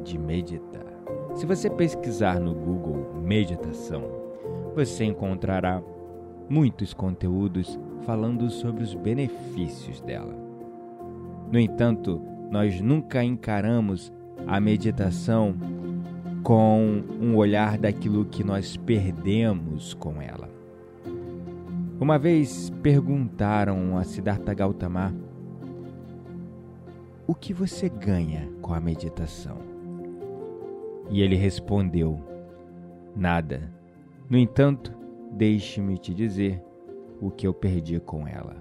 de meditar. Se você pesquisar no Google meditação, você encontrará muitos conteúdos falando sobre os benefícios dela. No entanto, nós nunca encaramos a meditação com um olhar daquilo que nós perdemos com ela. Uma vez perguntaram a Siddhartha Gautama o que você ganha com a meditação? E ele respondeu: Nada. No entanto, deixe-me te dizer o que eu perdi com ela: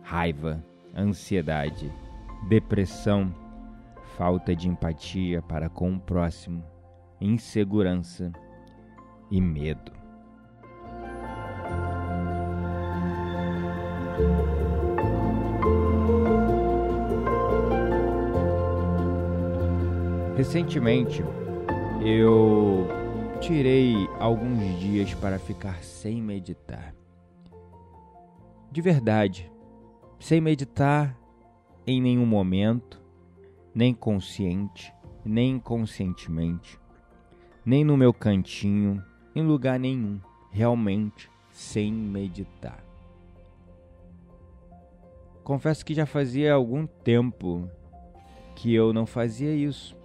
raiva, ansiedade, depressão, falta de empatia para com o próximo, insegurança e medo. Recentemente eu tirei alguns dias para ficar sem meditar. De verdade, sem meditar em nenhum momento, nem consciente, nem inconscientemente, nem no meu cantinho, em lugar nenhum, realmente sem meditar. Confesso que já fazia algum tempo que eu não fazia isso.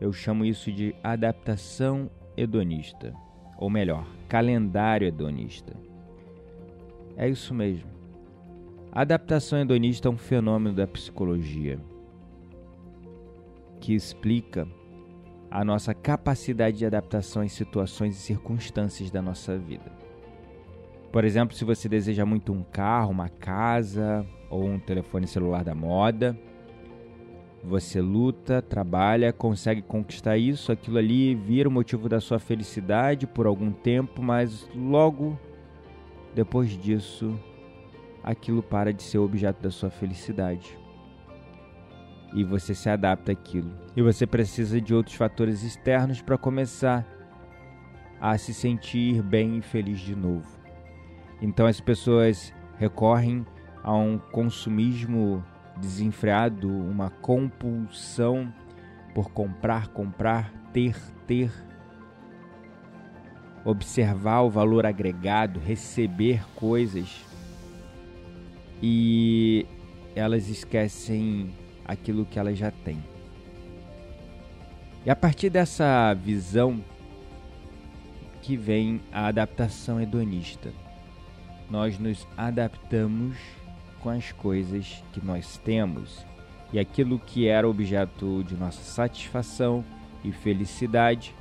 Eu chamo isso de adaptação hedonista, ou melhor, calendário hedonista. É isso mesmo. A adaptação hedonista é um fenômeno da psicologia que explica a nossa capacidade de adaptação em situações e circunstâncias da nossa vida. Por exemplo, se você deseja muito um carro, uma casa ou um telefone celular da moda, você luta, trabalha, consegue conquistar isso, aquilo ali vira o motivo da sua felicidade por algum tempo, mas logo depois disso, aquilo para de ser objeto da sua felicidade. E você se adapta àquilo. E você precisa de outros fatores externos para começar a se sentir bem e feliz de novo. Então as pessoas recorrem a um consumismo desenfreado, uma compulsão por comprar, comprar, ter, ter. Observar o valor agregado, receber coisas e elas esquecem aquilo que elas já têm. E a partir dessa visão que vem a adaptação hedonista. Nós nos adaptamos com as coisas que nós temos e aquilo que era objeto de nossa satisfação e felicidade,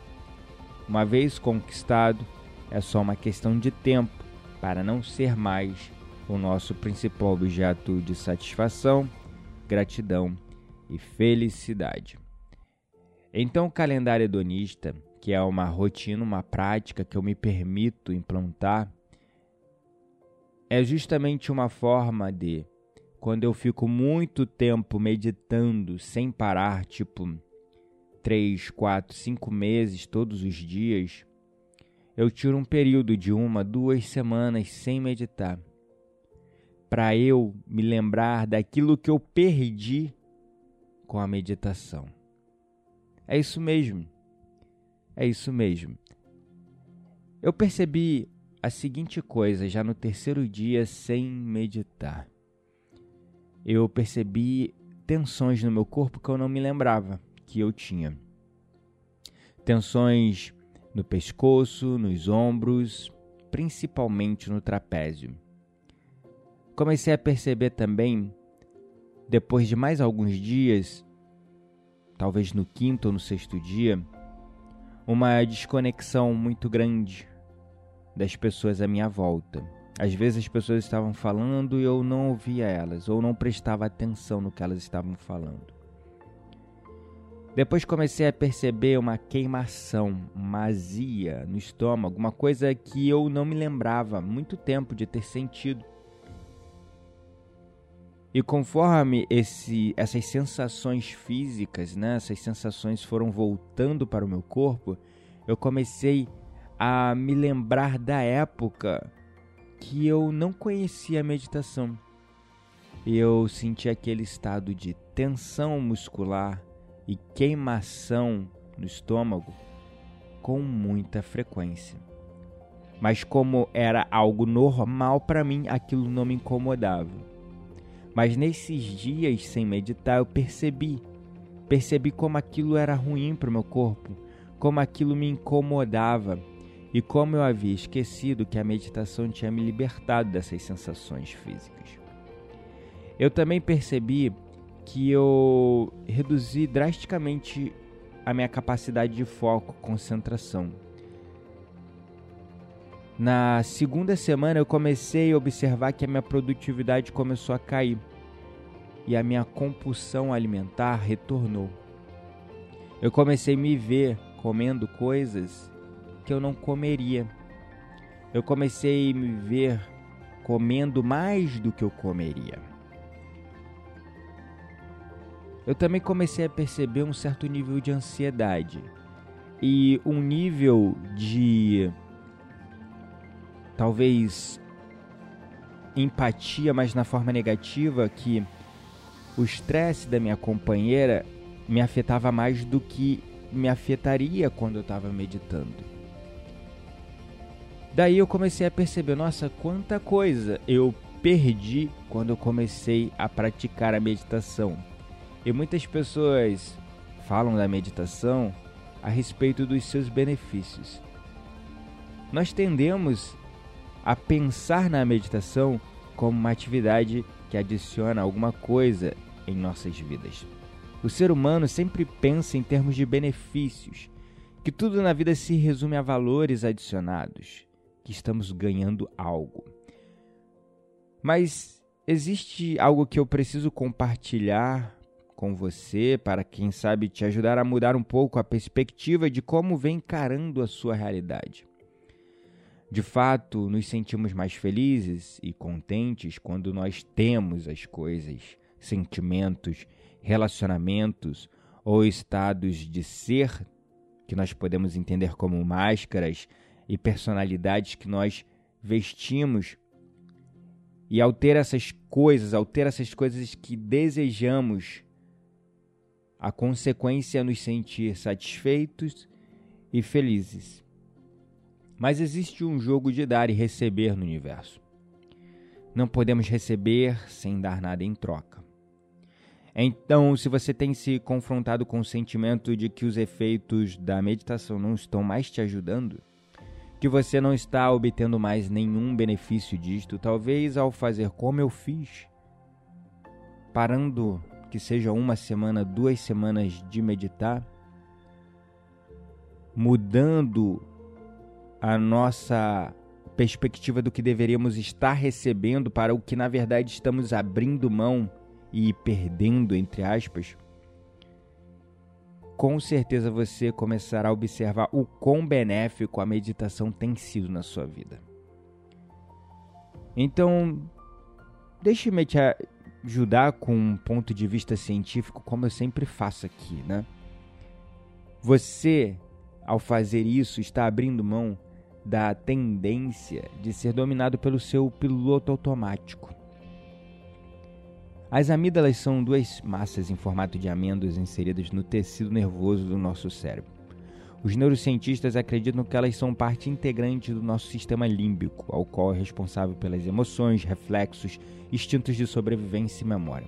uma vez conquistado, é só uma questão de tempo para não ser mais o nosso principal objeto de satisfação, gratidão e felicidade. Então, o calendário hedonista, que é uma rotina, uma prática que eu me permito implantar, é justamente uma forma de, quando eu fico muito tempo meditando sem parar, tipo três, quatro, cinco meses todos os dias, eu tiro um período de uma, duas semanas sem meditar, para eu me lembrar daquilo que eu perdi com a meditação. É isso mesmo. É isso mesmo. Eu percebi a seguinte coisa já no terceiro dia sem meditar. Eu percebi tensões no meu corpo que eu não me lembrava que eu tinha. Tensões no pescoço, nos ombros, principalmente no trapézio. Comecei a perceber também, depois de mais alguns dias, talvez no quinto ou no sexto dia, uma desconexão muito grande das pessoas à minha volta. Às vezes as pessoas estavam falando e eu não ouvia elas, ou não prestava atenção no que elas estavam falando. Depois comecei a perceber uma queimação, uma azia no estômago, uma coisa que eu não me lembrava há muito tempo de ter sentido. E conforme esse, essas sensações físicas, né, essas sensações foram voltando para o meu corpo, eu comecei a me lembrar da época que eu não conhecia a meditação. Eu senti aquele estado de tensão muscular e queimação no estômago com muita frequência. Mas como era algo normal para mim, aquilo não me incomodava. Mas nesses dias sem meditar, eu percebi, percebi como aquilo era ruim para o meu corpo, como aquilo me incomodava e como eu havia esquecido que a meditação tinha me libertado dessas sensações físicas. Eu também percebi que eu reduzi drasticamente a minha capacidade de foco, concentração. Na segunda semana eu comecei a observar que a minha produtividade começou a cair e a minha compulsão alimentar retornou. Eu comecei a me ver comendo coisas que eu não comeria. Eu comecei a me ver comendo mais do que eu comeria eu também comecei a perceber um certo nível de ansiedade e um nível de talvez empatia, mas na forma negativa, que o estresse da minha companheira me afetava mais do que me afetaria quando eu estava meditando. Daí eu comecei a perceber, nossa, quanta coisa eu perdi quando eu comecei a praticar a meditação. E muitas pessoas falam da meditação a respeito dos seus benefícios. Nós tendemos a pensar na meditação como uma atividade que adiciona alguma coisa em nossas vidas. O ser humano sempre pensa em termos de benefícios, que tudo na vida se resume a valores adicionados, que estamos ganhando algo. Mas existe algo que eu preciso compartilhar com você para, quem sabe, te ajudar a mudar um pouco a perspectiva de como vem encarando a sua realidade. De fato, nos sentimos mais felizes e contentes quando nós temos as coisas, sentimentos, relacionamentos ou estados de ser que nós podemos entender como máscaras e personalidades que nós vestimos. E ao ter essas coisas, ao ter essas coisas que desejamos a consequência é nos sentir satisfeitos e felizes. Mas existe um jogo de dar e receber no universo. Não podemos receber sem dar nada em troca. Então, se você tem se confrontado com o sentimento de que os efeitos da meditação não estão mais te ajudando, que você não está obtendo mais nenhum benefício disto, talvez ao fazer como eu fiz, parando que seja uma semana, duas semanas de meditar, mudando a nossa perspectiva do que deveríamos estar recebendo para o que na verdade estamos abrindo mão e perdendo, entre aspas, com certeza você começará a observar o quão benéfico a meditação tem sido na sua vida. Então, deixe-me te ajudar com um ponto de vista científico, como eu sempre faço aqui, né? Você, ao fazer isso, está abrindo mão da tendência de ser dominado pelo seu piloto automático. As amígdalas são duas massas em formato de amêndoas inseridas no tecido nervoso do nosso cérebro. Os neurocientistas acreditam que elas são parte integrante do nosso sistema límbico, ao qual é responsável pelas emoções, reflexos, instintos de sobrevivência e memória.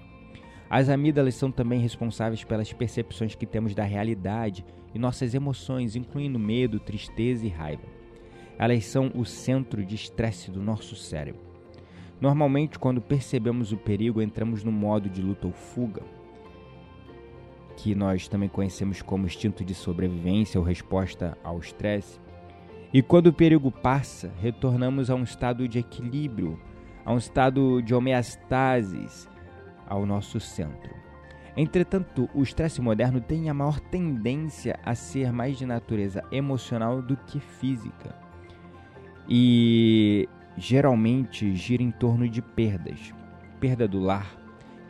As amígdalas são também responsáveis pelas percepções que temos da realidade e nossas emoções, incluindo medo, tristeza e raiva. Elas são o centro de estresse do nosso cérebro. Normalmente, quando percebemos o perigo, entramos no modo de luta ou fuga, que nós também conhecemos como instinto de sobrevivência ou resposta ao estresse. E quando o perigo passa, retornamos a um estado de equilíbrio, a um estado de homeostasis, ao nosso centro. Entretanto, o estresse moderno tem a maior tendência a ser mais de natureza emocional do que física. E geralmente gira em torno de perdas: perda do lar,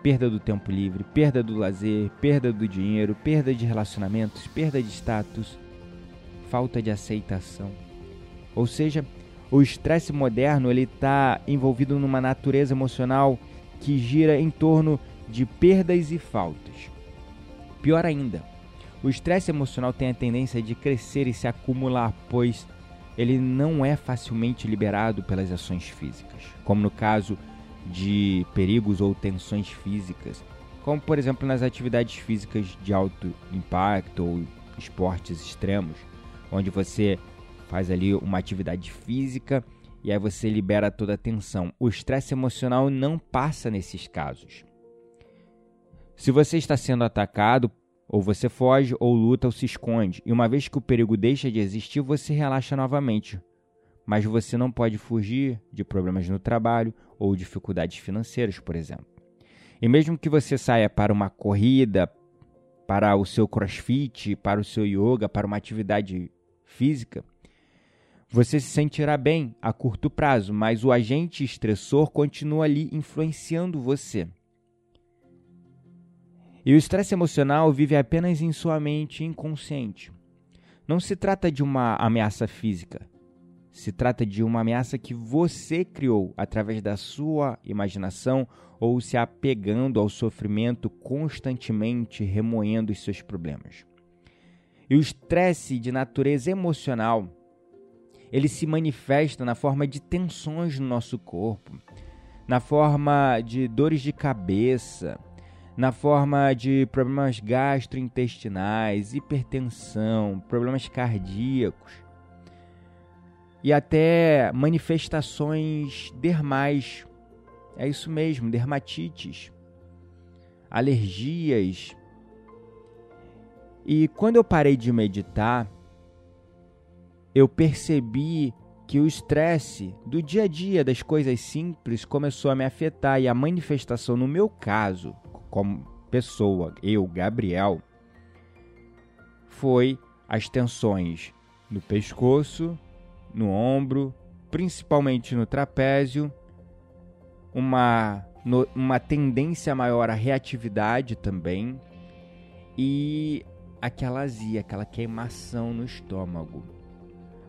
perda do tempo livre, perda do lazer, perda do dinheiro, perda de relacionamentos, perda de status, falta de aceitação. Ou seja, o estresse moderno ele está envolvido numa natureza emocional que gira em torno de perdas e faltas. Pior ainda, o estresse emocional tem a tendência de crescer e se acumular, pois ele não é facilmente liberado pelas ações físicas, como no caso de perigos ou tensões físicas, como por exemplo nas atividades físicas de alto impacto ou esportes extremos, onde você faz ali uma atividade física e aí você libera toda a tensão. O estresse emocional não passa nesses casos. Se você está sendo atacado, ou você foge, ou luta, ou se esconde, e uma vez que o perigo deixa de existir, você relaxa novamente. Mas você não pode fugir de problemas no trabalho ou dificuldades financeiras, por exemplo. E mesmo que você saia para uma corrida, para o seu crossfit, para o seu yoga, para uma atividade física, você se sentirá bem a curto prazo, mas o agente estressor continua ali influenciando você. E o estresse emocional vive apenas em sua mente inconsciente. Não se trata de uma ameaça física. Se trata de uma ameaça que você criou através da sua imaginação ou se apegando ao sofrimento constantemente remoendo os seus problemas. E o estresse de natureza emocional, ele se manifesta na forma de tensões no nosso corpo, na forma de dores de cabeça, na forma de problemas gastrointestinais, hipertensão, problemas cardíacos e até manifestações dermais. É isso mesmo, dermatites, alergias. E quando eu parei de meditar, eu percebi que o estresse do dia a dia das coisas simples começou a me afetar e a manifestação no meu caso como pessoa, eu, Gabriel, foi as tensões no pescoço, no ombro, principalmente no trapézio, uma, no, uma tendência maior à reatividade também e aquela azia, aquela queimação no estômago.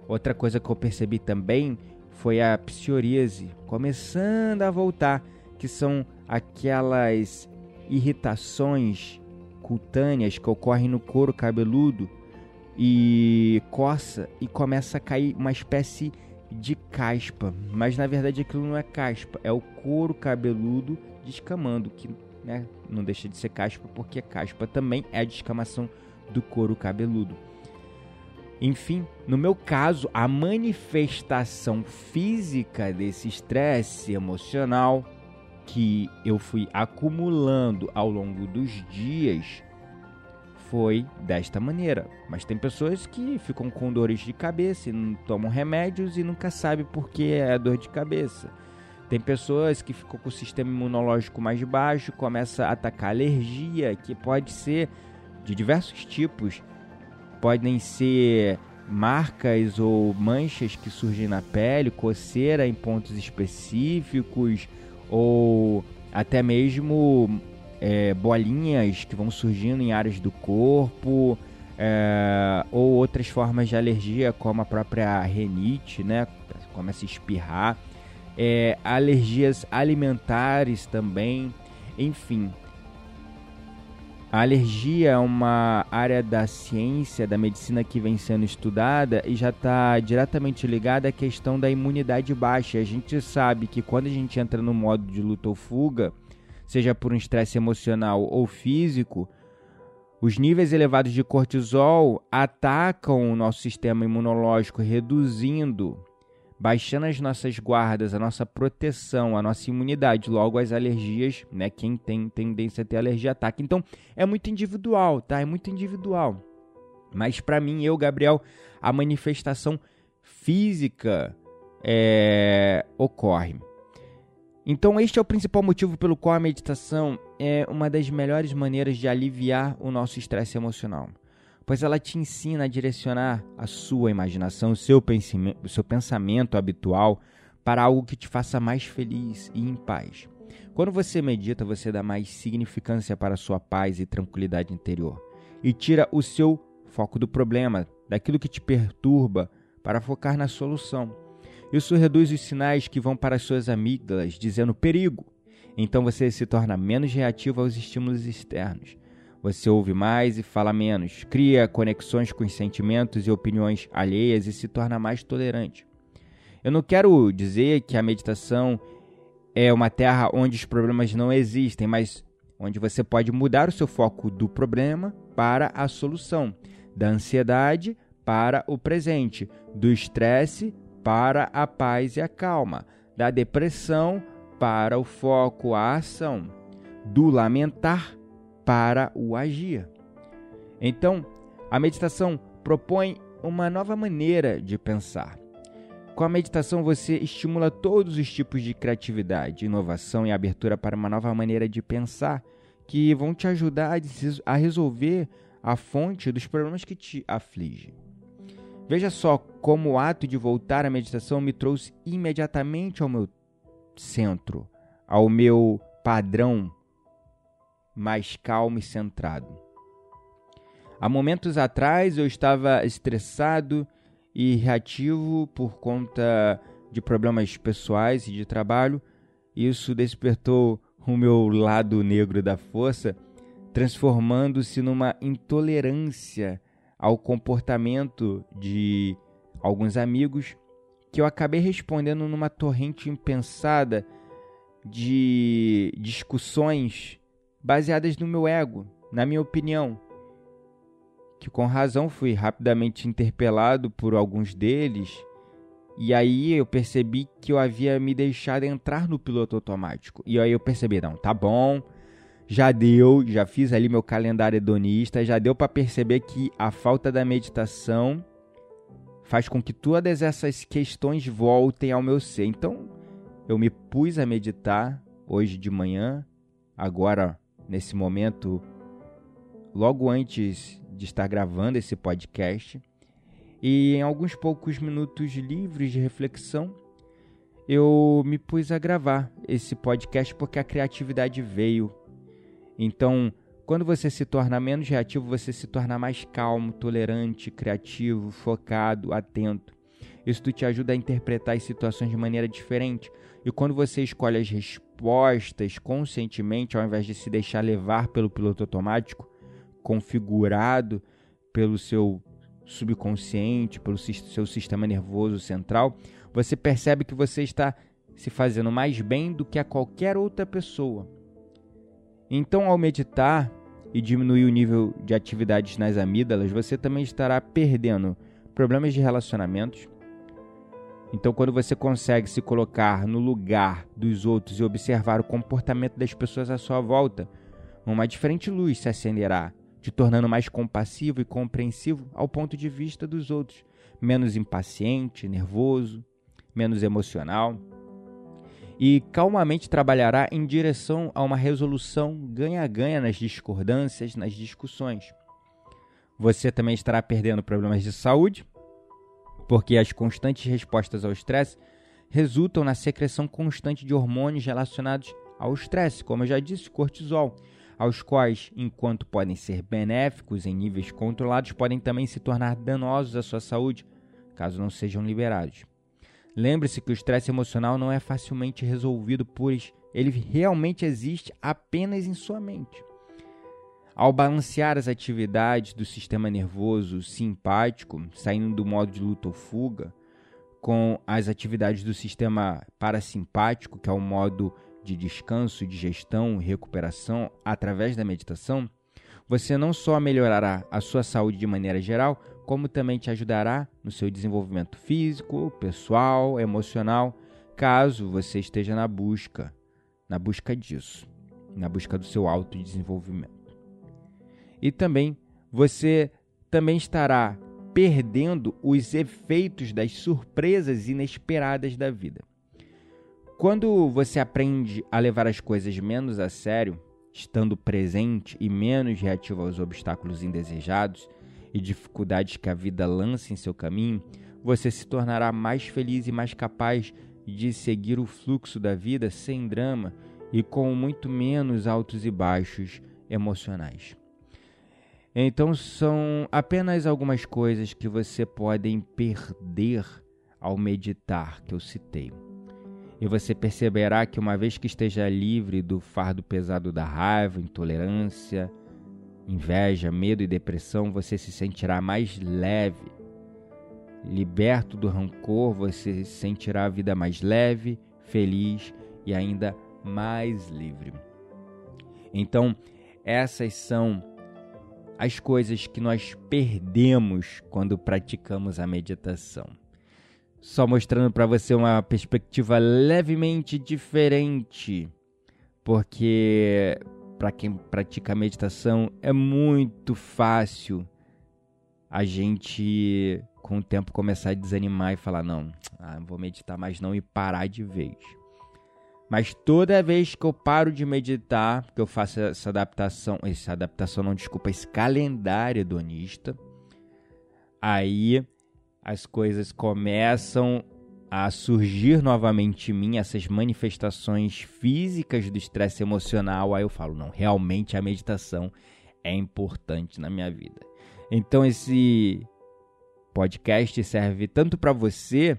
Outra coisa que eu percebi também foi a psoríase começando a voltar, que são aquelas irritações cutâneas que ocorrem no couro cabeludo e coça e começa a cair uma espécie de caspa, mas na verdade aquilo não é caspa, é o couro cabeludo descamando, que né, não deixa de ser caspa porque caspa também é a descamação do couro cabeludo. Enfim, no meu caso, a manifestação física desse estresse emocional que eu fui acumulando ao longo dos dias foi desta maneira. Mas tem pessoas que ficam com dores de cabeça e não tomam remédios e nunca sabem por que é dor de cabeça. Tem pessoas que ficam com o sistema imunológico mais baixo, começa a atacar alergia, que pode ser de diversos tipos. Podem ser marcas ou manchas que surgem na pele, coceira em pontos específicos, ou até mesmo é, bolinhas que vão surgindo em áreas do corpo, é, ou outras formas de alergia, como a própria renite, né? Começa a espirrar, é, alergias alimentares também, enfim. A alergia é uma área da ciência, da medicina que vem sendo estudada e já está diretamente ligada à questão da imunidade baixa. A gente sabe que quando a gente entra no modo de luta ou fuga, seja por um estresse emocional ou físico, os níveis elevados de cortisol atacam o nosso sistema imunológico, reduzindo baixando as nossas guardas, a nossa proteção, a nossa imunidade, logo as alergias, né? Quem tem tendência a ter alergia ataca. Então, é muito individual, tá? É muito individual. Mas para mim, eu, Gabriel, a manifestação física é, ocorre. Então, este é o principal motivo pelo qual a meditação é uma das melhores maneiras de aliviar o nosso estresse emocional pois ela te ensina a direcionar a sua imaginação, o seu, o seu pensamento habitual para algo que te faça mais feliz e em paz. Quando você medita, você dá mais significância para a sua paz e tranquilidade interior e tira o seu foco do problema, daquilo que te perturba, para focar na solução. Isso reduz os sinais que vão para as suas amígdalas, dizendo perigo. Então você se torna menos reativo aos estímulos externos você ouve mais e fala menos, cria conexões com os sentimentos e opiniões alheias e se torna mais tolerante. Eu não quero dizer que a meditação é uma terra onde os problemas não existem, mas onde você pode mudar o seu foco do problema para a solução, da ansiedade para o presente, do estresse para a paz e a calma, da depressão para o foco, a ação, do lamentar para o agir. Então, a meditação propõe uma nova maneira de pensar. Com a meditação, você estimula todos os tipos de criatividade, inovação e abertura para uma nova maneira de pensar que vão te ajudar a resolver a fonte dos problemas que te afligem. Veja só como o ato de voltar à meditação me trouxe imediatamente ao meu centro, ao meu padrão mais calmo e centrado. Há momentos atrás eu estava estressado e reativo por conta de problemas pessoais e de trabalho. Isso despertou o meu lado negro da força, transformando-se numa intolerância ao comportamento de alguns amigos que eu acabei respondendo numa torrente impensada de discussões baseadas no meu ego, na minha opinião. Que com razão fui rapidamente interpelado por alguns deles, e aí eu percebi que eu havia me deixado entrar no piloto automático. E aí eu percebi, não, tá bom, já deu, já fiz ali meu calendário hedonista, já deu para perceber que a falta da meditação faz com que todas essas questões voltem ao meu ser. Então, eu me pus a meditar hoje de manhã, agora nesse momento, logo antes de estar gravando esse podcast. E em alguns poucos minutos livres de reflexão, eu me pus a gravar esse podcast porque a criatividade veio. Então, quando você se torna menos reativo, você se torna mais calmo, tolerante, criativo, focado, atento. Isso te ajuda a interpretar as situações de maneira diferente. E quando você escolhe as respostas conscientemente, ao invés de se deixar levar pelo piloto automático, configurado pelo seu subconsciente, pelo seu sistema nervoso central, você percebe que você está se fazendo mais bem do que a qualquer outra pessoa. Então, ao meditar e diminuir o nível de atividades nas amígdalas, você também estará perdendo problemas de relacionamentos, então, quando você consegue se colocar no lugar dos outros e observar o comportamento das pessoas à sua volta, uma diferente luz se acenderá, te tornando mais compassivo e compreensivo ao ponto de vista dos outros, menos impaciente, nervoso, menos emocional. E calmamente trabalhará em direção a uma resolução ganha-ganha nas discordâncias, nas discussões. Você também estará perdendo problemas de saúde, porque as constantes respostas ao estresse resultam na secreção constante de hormônios relacionados ao estresse, como eu já disse, cortisol, aos quais, enquanto podem ser benéficos em níveis controlados, podem também se tornar danosos à sua saúde, caso não sejam liberados. Lembre-se que o estresse emocional não é facilmente resolvido, pois ele realmente existe apenas em sua mente. Ao balancear as atividades do sistema nervoso simpático, saindo do modo de luta ou fuga, com as atividades do sistema parasimpático, que é o modo de descanso, digestão e recuperação através da meditação, você não só melhorará a sua saúde de maneira geral, como também te ajudará no seu desenvolvimento físico, pessoal, emocional, caso você esteja na busca, na busca disso, na busca do seu autodesenvolvimento. E também você também estará perdendo os efeitos das surpresas inesperadas da vida. Quando você aprende a levar as coisas menos a sério, estando presente e menos reativo aos obstáculos indesejados e dificuldades que a vida lança em seu caminho, você se tornará mais feliz e mais capaz de seguir o fluxo da vida sem drama e com muito menos altos e baixos emocionais. Então, são apenas algumas coisas que você pode perder ao meditar que eu citei. E você perceberá que uma vez que esteja livre do fardo pesado da raiva, intolerância, inveja, medo e depressão, você se sentirá mais leve. Liberto do rancor, você sentirá a vida mais leve, feliz e ainda mais livre. Então, essas são as coisas que nós perdemos quando praticamos a meditação só mostrando para você uma perspectiva levemente diferente, porque para quem pratica meditação é muito fácil a gente com o tempo começar a desanimar e falar não, ah, não vou meditar mais não e parar de vez. Mas toda vez que eu paro de meditar, que eu faço essa adaptação, essa adaptação não, desculpa, esse calendário hedonista, aí as coisas começam a surgir novamente em mim, essas manifestações físicas do estresse emocional, aí eu falo, não, realmente a meditação é importante na minha vida. Então esse podcast serve tanto para você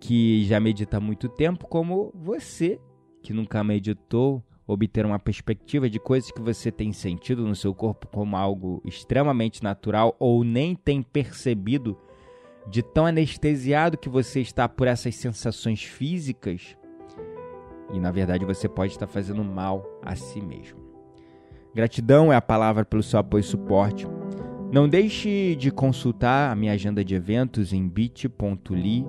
que já medita há muito tempo, como você que nunca meditou, obter uma perspectiva de coisas que você tem sentido no seu corpo como algo extremamente natural ou nem tem percebido de tão anestesiado que você está por essas sensações físicas, e na verdade você pode estar fazendo mal a si mesmo. Gratidão é a palavra pelo seu apoio e suporte. Não deixe de consultar a minha agenda de eventos em bit.ly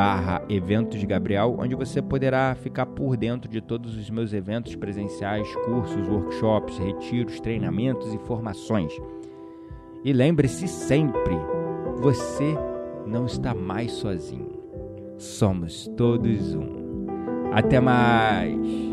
barra eventos Gabriel, onde você poderá ficar por dentro de todos os meus eventos presenciais, cursos, workshops, retiros, treinamentos e formações. E lembre-se sempre, você não está mais sozinho. Somos todos um. Até mais!